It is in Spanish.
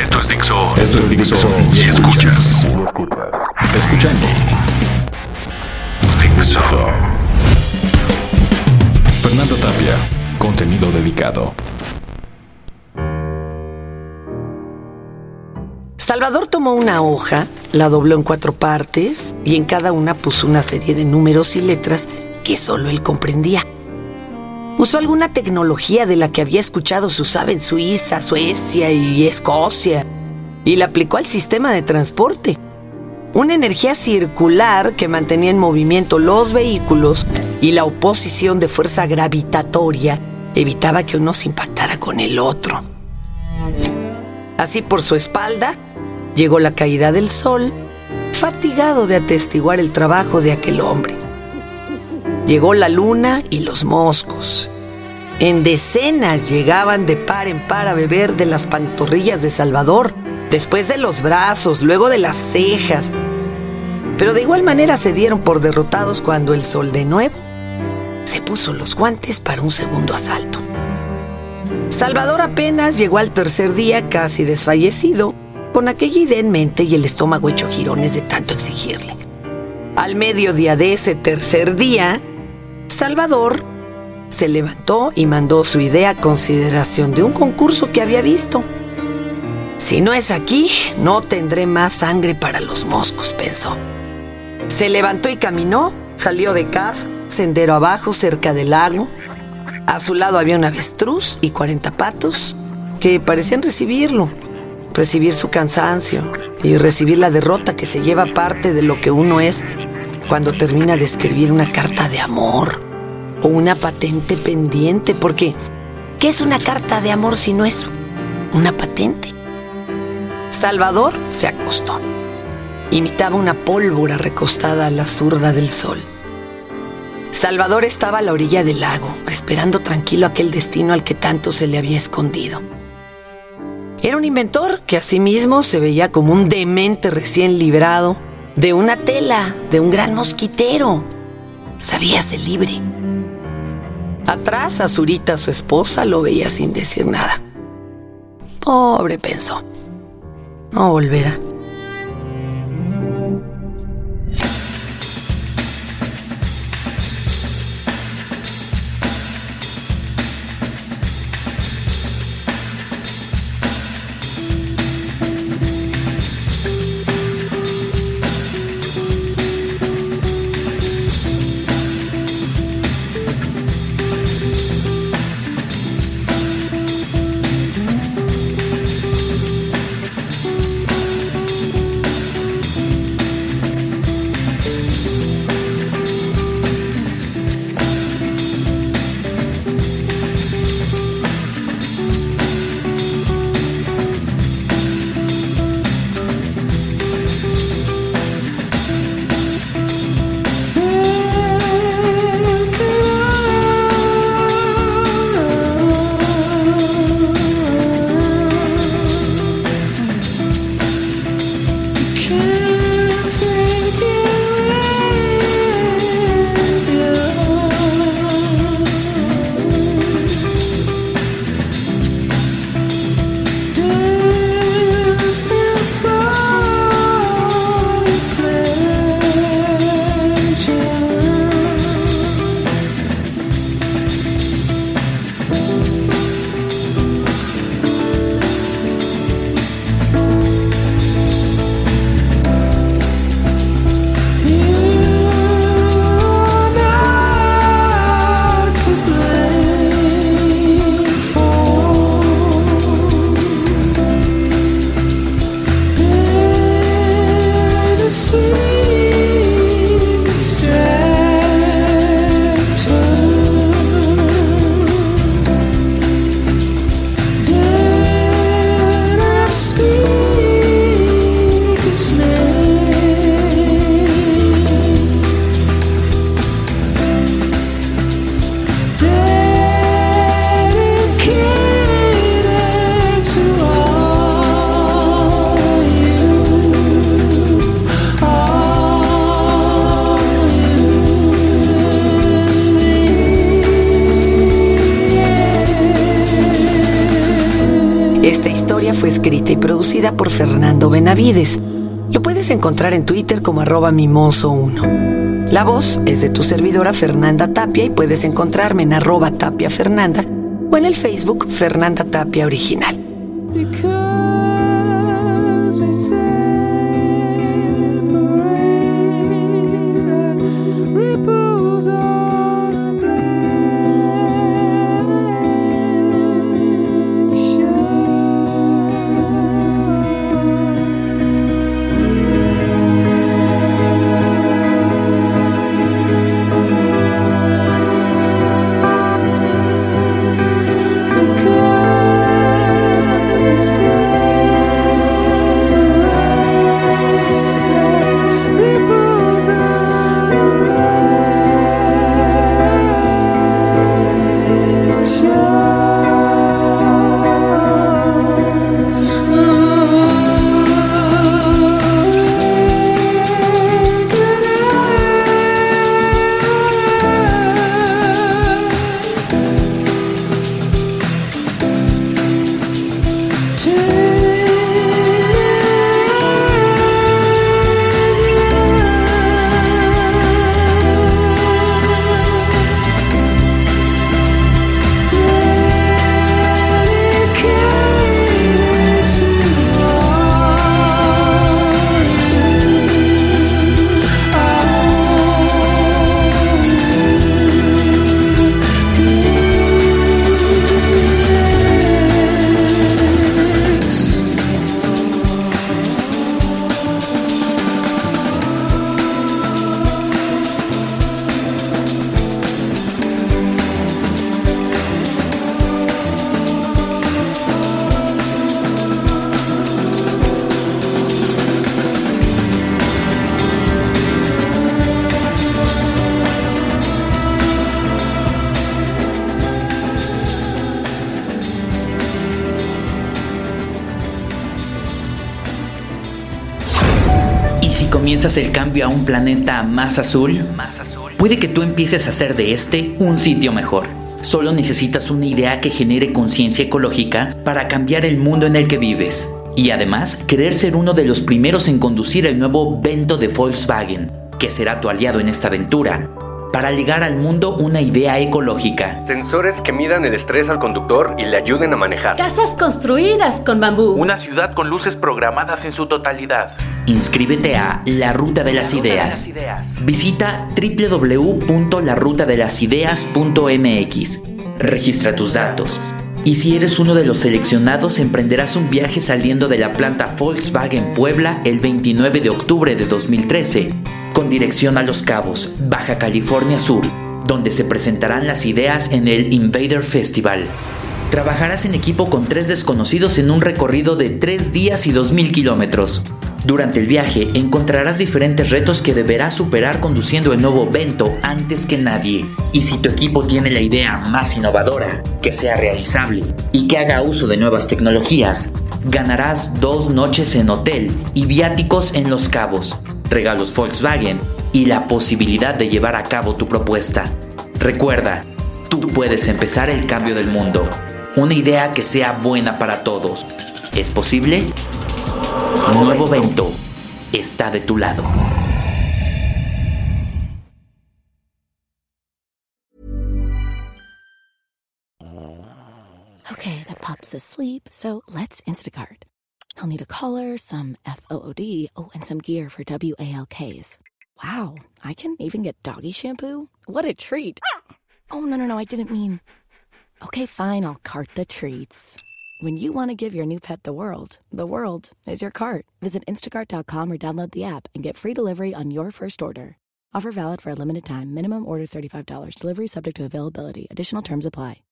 Esto es Dixo. Esto es Dixo. Y escuchas. Escuchando. Dixo. Fernando Tapia. Contenido dedicado. Salvador tomó una hoja, la dobló en cuatro partes y en cada una puso una serie de números y letras que solo él comprendía. Usó alguna tecnología de la que había escuchado se usaba en Suiza, Suecia y Escocia y la aplicó al sistema de transporte. Una energía circular que mantenía en movimiento los vehículos y la oposición de fuerza gravitatoria evitaba que uno se impactara con el otro. Así por su espalda llegó la caída del sol, fatigado de atestiguar el trabajo de aquel hombre. Llegó la luna y los moscos. En decenas llegaban de par en par a beber de las pantorrillas de Salvador, después de los brazos, luego de las cejas. Pero de igual manera se dieron por derrotados cuando el sol de nuevo se puso los guantes para un segundo asalto. Salvador apenas llegó al tercer día casi desfallecido, con aquella idea en mente y el estómago hecho jirones de tanto exigirle. Al mediodía de ese tercer día, Salvador se levantó y mandó su idea a consideración de un concurso que había visto. Si no es aquí, no tendré más sangre para los moscos, pensó. Se levantó y caminó, salió de casa, sendero abajo, cerca del lago. A su lado había un avestruz y 40 patos que parecían recibirlo, recibir su cansancio y recibir la derrota que se lleva parte de lo que uno es cuando termina de escribir una carta de amor o una patente pendiente, porque ¿qué es una carta de amor si no es una patente? Salvador se acostó. Imitaba una pólvora recostada a la zurda del sol. Salvador estaba a la orilla del lago, esperando tranquilo aquel destino al que tanto se le había escondido. Era un inventor que asimismo se veía como un demente recién librado de una tela, de un gran mosquitero. Sabíase libre. Atrás, Azurita, su esposa, lo veía sin decir nada. Pobre, pensó. No volverá. Fue escrita y producida por Fernando Benavides. Lo puedes encontrar en Twitter como arroba mimoso1. La voz es de tu servidora Fernanda Tapia y puedes encontrarme en arroba tapia Fernanda o en el Facebook Fernanda Tapia Original. Comienzas el cambio a un planeta más azul, puede que tú empieces a hacer de este un sitio mejor. Solo necesitas una idea que genere conciencia ecológica para cambiar el mundo en el que vives. Y además, querer ser uno de los primeros en conducir el nuevo Vento de Volkswagen, que será tu aliado en esta aventura para ligar al mundo una idea ecológica. Sensores que midan el estrés al conductor y le ayuden a manejar. Casas construidas con bambú. Una ciudad con luces programadas en su totalidad. Inscríbete a La Ruta de las Ideas. Visita www.larutadelasideas.mx. Registra tus datos. Y si eres uno de los seleccionados, emprenderás un viaje saliendo de la planta Volkswagen Puebla el 29 de octubre de 2013 con dirección a Los Cabos, Baja California Sur, donde se presentarán las ideas en el Invader Festival. Trabajarás en equipo con tres desconocidos en un recorrido de tres días y dos mil kilómetros. Durante el viaje encontrarás diferentes retos que deberás superar conduciendo el nuevo Vento antes que nadie. Y si tu equipo tiene la idea más innovadora, que sea realizable y que haga uso de nuevas tecnologías, ganarás dos noches en hotel y viáticos en Los Cabos, regalos Volkswagen y la posibilidad de llevar a cabo tu propuesta. Recuerda, tú puedes empezar el cambio del mundo. Una idea que sea buena para todos. ¿Es posible? Nuevo Vento está de tu lado. Okay, the pup's asleep, so let's Instacart. He'll need a collar, some FOOD, oh, and some gear for WALKs. Wow, I can even get doggy shampoo? What a treat! Ah! Oh, no, no, no, I didn't mean. Okay, fine, I'll cart the treats. When you want to give your new pet the world, the world is your cart. Visit instacart.com or download the app and get free delivery on your first order. Offer valid for a limited time. Minimum order $35. Delivery subject to availability. Additional terms apply.